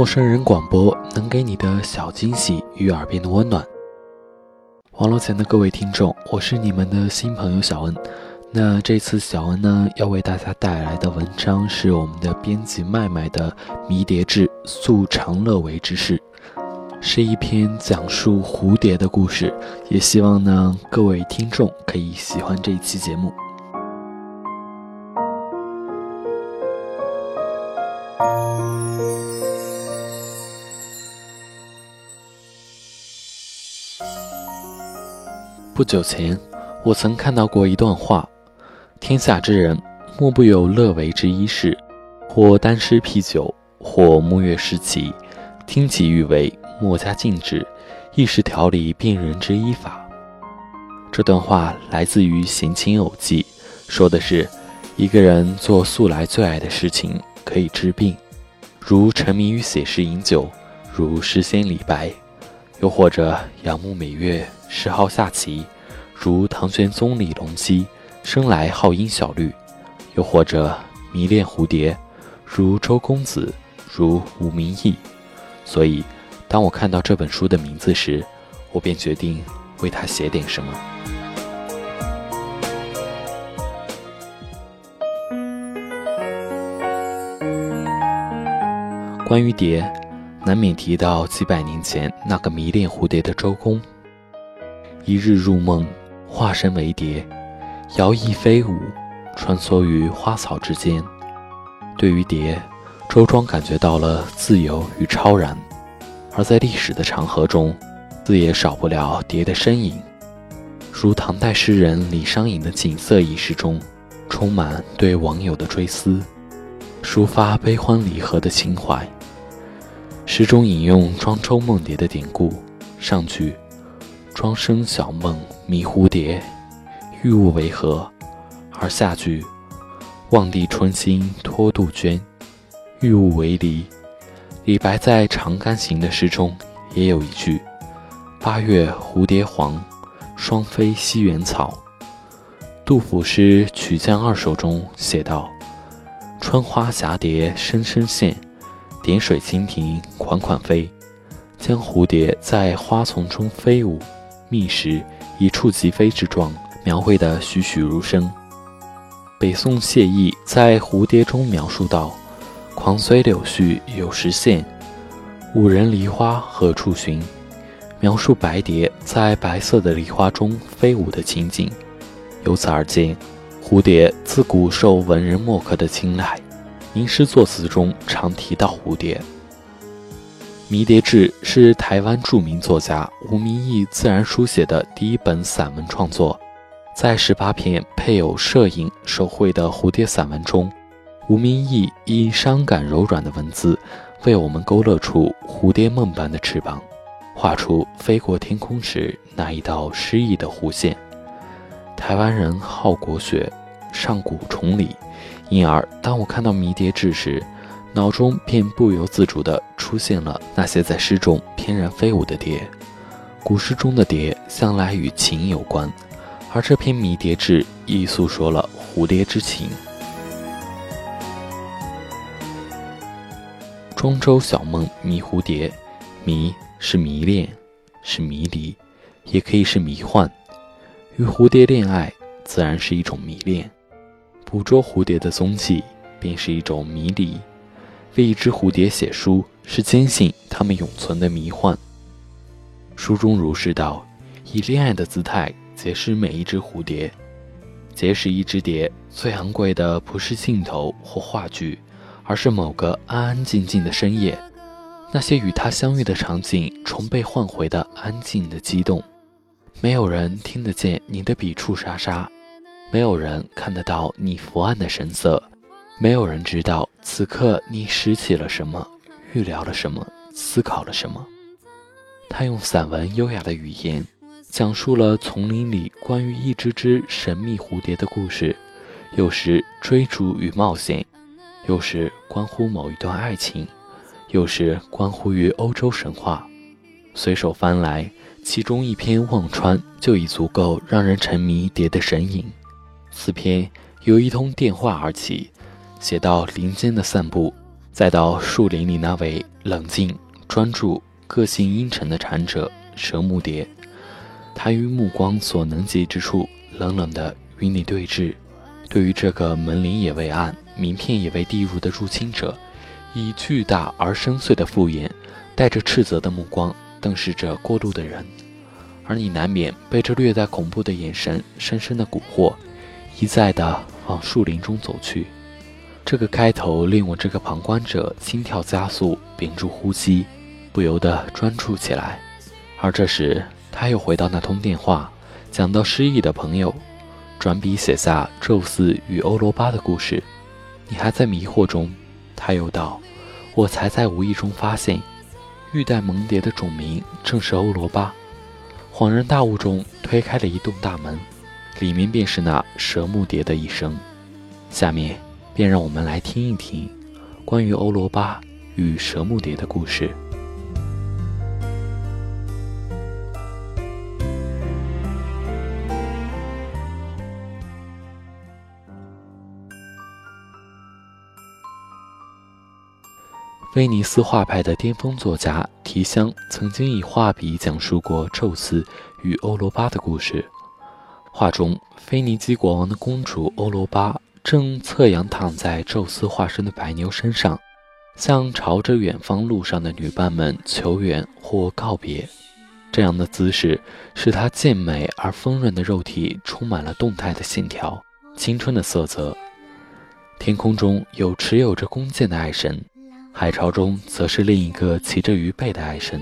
陌生人广播能给你的小惊喜与耳边的温暖。网络前的各位听众，我是你们的新朋友小恩。那这次小恩呢，要为大家带来的文章是我们的编辑麦麦的《迷迭志诉长乐为之事》，是一篇讲述蝴蝶的故事。也希望呢，各位听众可以喜欢这一期节目。不久前，我曾看到过一段话：天下之人，莫不有乐为之一事，或单诗酊酒，或沐月诗棋，听其欲为，莫加禁止，亦是调理病人之一法。这段话来自于《闲情偶记》，说的是一个人做素来最爱的事情可以治病，如沉迷于写诗饮酒，如诗仙李白。又或者仰慕美月，嗜好下棋，如唐玄宗李隆基，生来好音小律；又或者迷恋蝴蝶，如周公子，如吴明义。所以，当我看到这本书的名字时，我便决定为他写点什么。关于蝶。难免提到几百年前那个迷恋蝴蝶的周公。一日入梦，化身为蝶，摇曳飞舞，穿梭于花草之间。对于蝶，周庄感觉到了自由与超然。而在历史的长河中，自也少不了蝶的身影。如唐代诗人李商隐的《锦瑟》一诗中，充满对网友的追思，抒发悲欢离合的情怀。诗中引用庄周梦蝶的典故，上句“庄生晓梦迷蝴蝶，欲物为何”，而下句“望帝春心托杜鹃，欲物为离”。李白在《长干行》的诗中也有一句“八月蝴蝶黄，双飞西园草”。杜甫诗《曲江二首》中写道：“春花蛱蝶声声现。”点水蜻蜓款款飞，将蝴蝶在花丛中飞舞、觅食、一触即飞之状描绘得栩栩如生。北宋谢意在《蝴蝶》中描述道：“狂随柳絮有时现，五人梨花何处寻？”描述白蝶在白色的梨花中飞舞的情景。由此而见，蝴蝶自古受文人墨客的青睐。吟诗作词中常提到蝴蝶，《迷迭志》是台湾著名作家吴明义自然书写的第一本散文创作。在十八篇配有摄影手绘的蝴蝶散文中，吴明义以伤感柔软的文字，为我们勾勒出蝴蝶梦般的翅膀，画出飞过天空时那一道诗意的弧线。台湾人好国学，上古崇礼。因而，当我看到《迷迭志》时，脑中便不由自主地出现了那些在诗中翩然飞舞的蝶。古诗中的蝶向来与情有关，而这篇《迷蝶志》亦诉说了蝴蝶之情。庄周晓梦迷蝴蝶，迷是迷恋，是迷离，也可以是迷幻。与蝴蝶恋爱，自然是一种迷恋。捕捉蝴蝶的踪迹，便是一种迷离；为一只蝴蝶写书，是坚信它们永存的迷幻。书中如是道：以恋爱的姿态结识每一只蝴蝶，结识一只蝶，最昂贵的不是镜头或话剧，而是某个安安静静的深夜，那些与它相遇的场景，重被唤回的安静的激动。没有人听得见你的笔触沙沙。没有人看得到你伏案的神色，没有人知道此刻你拾起了什么，预料了什么，思考了什么。他用散文优雅的语言，讲述了丛林里关于一只只神秘蝴蝶的故事，有时追逐与冒险，有时关乎某一段爱情，有时关乎于欧洲神话。随手翻来，其中一篇《忘川》就已足够让人沉迷蝶的神隐。此篇由一通电话而起，写到林间的散步，再到树林里那位冷静专注。个性阴沉的禅者蛇木蝶，他于目光所能及之处，冷冷地与你对峙。对于这个门铃也未按，名片也未递入的入侵者，以巨大而深邃的复眼，带着斥责的目光瞪视着过路的人，而你难免被这略带恐怖的眼神深深的蛊惑，一再地往树林中走去。这个开头令我这个旁观者心跳加速，屏住呼吸。不由得专注起来，而这时他又回到那通电话，讲到失忆的朋友，转笔写下宙斯与欧罗巴的故事。你还在迷惑中，他又道：“我才在无意中发现，玉带萌蝶的种名正是欧罗巴。”恍然大悟中，推开了一栋大门，里面便是那蛇木蝶的一生。下面便让我们来听一听关于欧罗巴与蛇木蝶的故事。威尼斯画派的巅峰作家提香曾经以画笔讲述过宙斯与欧罗巴的故事。画中，腓尼基国王的公主欧罗巴正侧仰躺在宙斯化身的白牛身上，向朝着远方路上的女伴们求援或告别。这样的姿势使她健美而丰润的肉体充满了动态的线条、青春的色泽。天空中有持有着弓箭的爱神。海潮中，则是另一个骑着鱼背的爱神，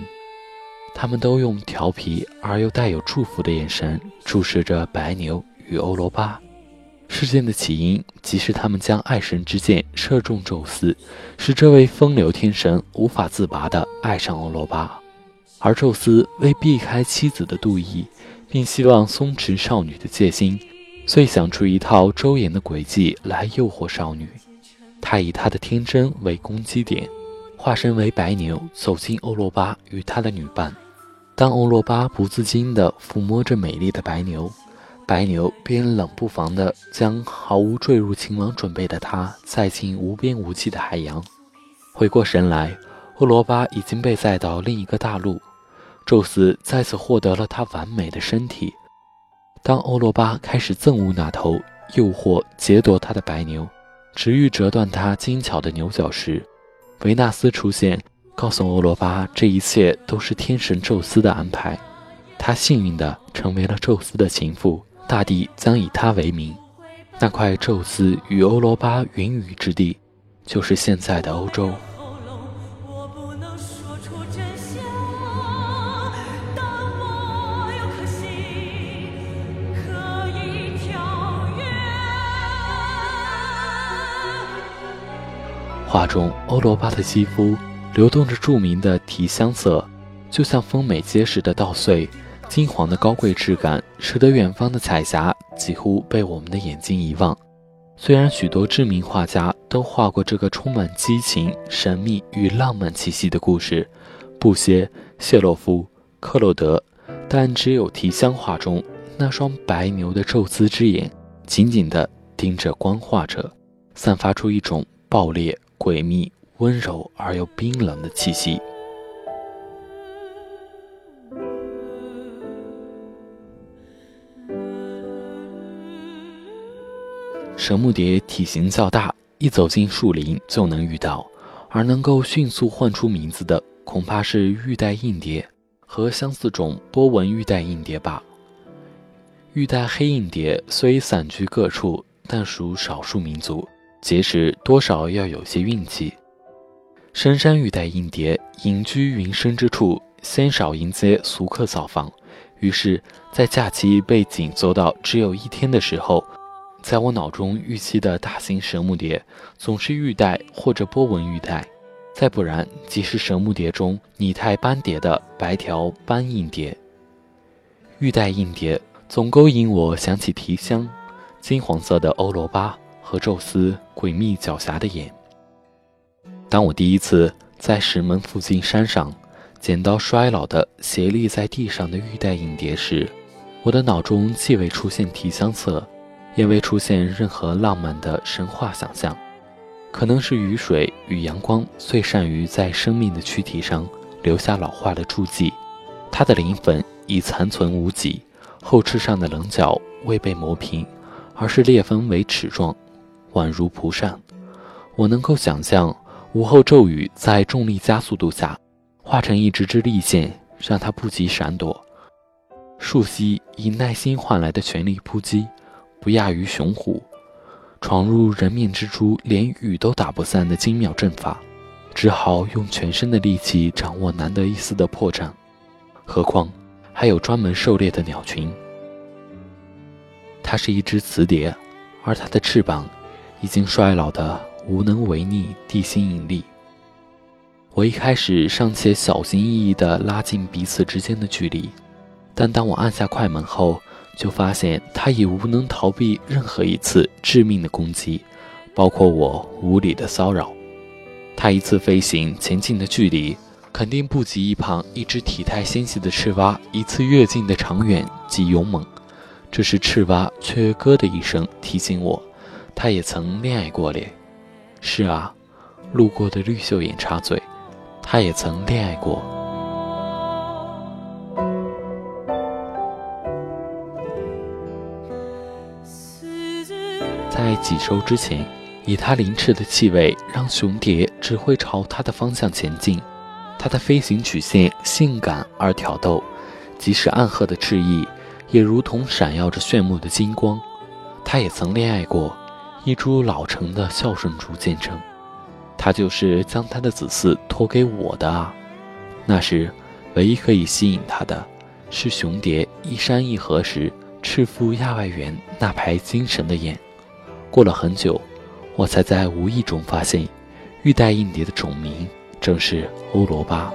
他们都用调皮而又带有祝福的眼神注视着白牛与欧罗巴。事件的起因即是他们将爱神之箭射中宙斯，使这位风流天神无法自拔地爱上欧罗巴。而宙斯为避开妻子的妒意，并希望松弛少女的戒心，遂想出一套周延的诡计来诱惑少女。他以他的天真为攻击点，化身为白牛走进欧罗巴与他的女伴。当欧罗巴不自禁地抚摸着美丽的白牛，白牛便冷不防地将毫无坠入情网准备的他载进无边无际的海洋。回过神来，欧罗巴已经被载到另一个大陆，宙斯再次获得了他完美的身体。当欧罗巴开始憎恶那头诱惑劫夺他的白牛。直欲折断他精巧的牛角时，维纳斯出现，告诉欧罗巴这一切都是天神宙斯的安排。他幸运地成为了宙斯的情妇，大地将以他为名。那块宙斯与欧罗巴云雨之地，就是现在的欧洲。画中欧罗巴的肌肤流动着著名的提香色，就像丰美结实的稻穗，金黄的高贵质感使得远方的彩霞几乎被我们的眼睛遗忘。虽然许多知名画家都画过这个充满激情、神秘与浪漫气息的故事，布歇、谢洛夫、克洛德，但只有提香画中那双白牛的宙斯之眼，紧紧地盯着观画者，散发出一种暴烈。诡秘、温柔而又冰冷的气息。蛇木蝶体型较大，一走进树林就能遇到，而能够迅速唤出名字的，恐怕是玉带硬蝶和相似种波纹玉带硬蝶吧。玉带黑硬蝶虽散居各处，但属少数民族。结识多少要有些运气。深山玉带硬蝶隐居云深之处，鲜少迎接俗客造访。于是，在假期被紧缩到只有一天的时候，在我脑中预期的大型神木蝶，总是玉带或者波纹玉带，再不然即是神木蝶中拟态斑蝶的白条斑硬蝶。玉带硬蝶总勾引我想起提香，金黄色的欧罗巴和宙斯诡秘狡黠的眼。当我第一次在石门附近山上捡到衰老的斜立在地上的玉带硬蝶时，我的脑中既未出现提香色，也未出现任何浪漫的神话想象。可能是雨水与阳光最善于在生命的躯体上留下老化的注记，它的鳞粉。已残存无几，后翅上的棱角未被磨平，而是裂分为齿状，宛如蒲扇。我能够想象午后骤雨在重力加速度下，化成一支支利剑，让它不及闪躲。树蜥以耐心换来的全力扑击，不亚于雄虎。闯入人面蜘蛛连雨都打不散的精妙阵法，只好用全身的力气掌握难得一丝的破绽。何况。还有专门狩猎的鸟群。它是一只雌蝶，而它的翅膀已经衰老的无能为逆地心引力。我一开始尚且小心翼翼地拉近彼此之间的距离，但当我按下快门后，就发现它已无能逃避任何一次致命的攻击，包括我无理的骚扰。它一次飞行前进的距离。肯定不及一旁一只体态纤细的赤蛙一次跃进的长远及勇猛。这时，赤蛙却咯的一声提醒我，他也曾恋爱过嘞。是啊，路过的绿袖眼插嘴，他也曾恋爱过。在几周之前，以它鳞翅的气味，让雄蝶只会朝它的方向前进。它的飞行曲线性感而挑逗，即使暗褐的翅翼，也如同闪耀着炫目的金光。他也曾恋爱过，一株老成的孝顺竹见证。他就是将他的子嗣托给我的啊。那时，唯一可以吸引他的，是雄蝶一山一河时赤腹亚外缘那排精神的眼。过了很久，我才在无意中发现，玉带硬蝶的种名。正是欧罗巴。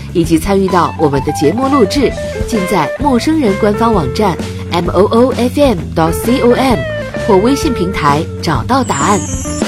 以及参与到我们的节目录制，尽在陌生人官方网站 m o o f m 到 c o m 或微信平台找到答案。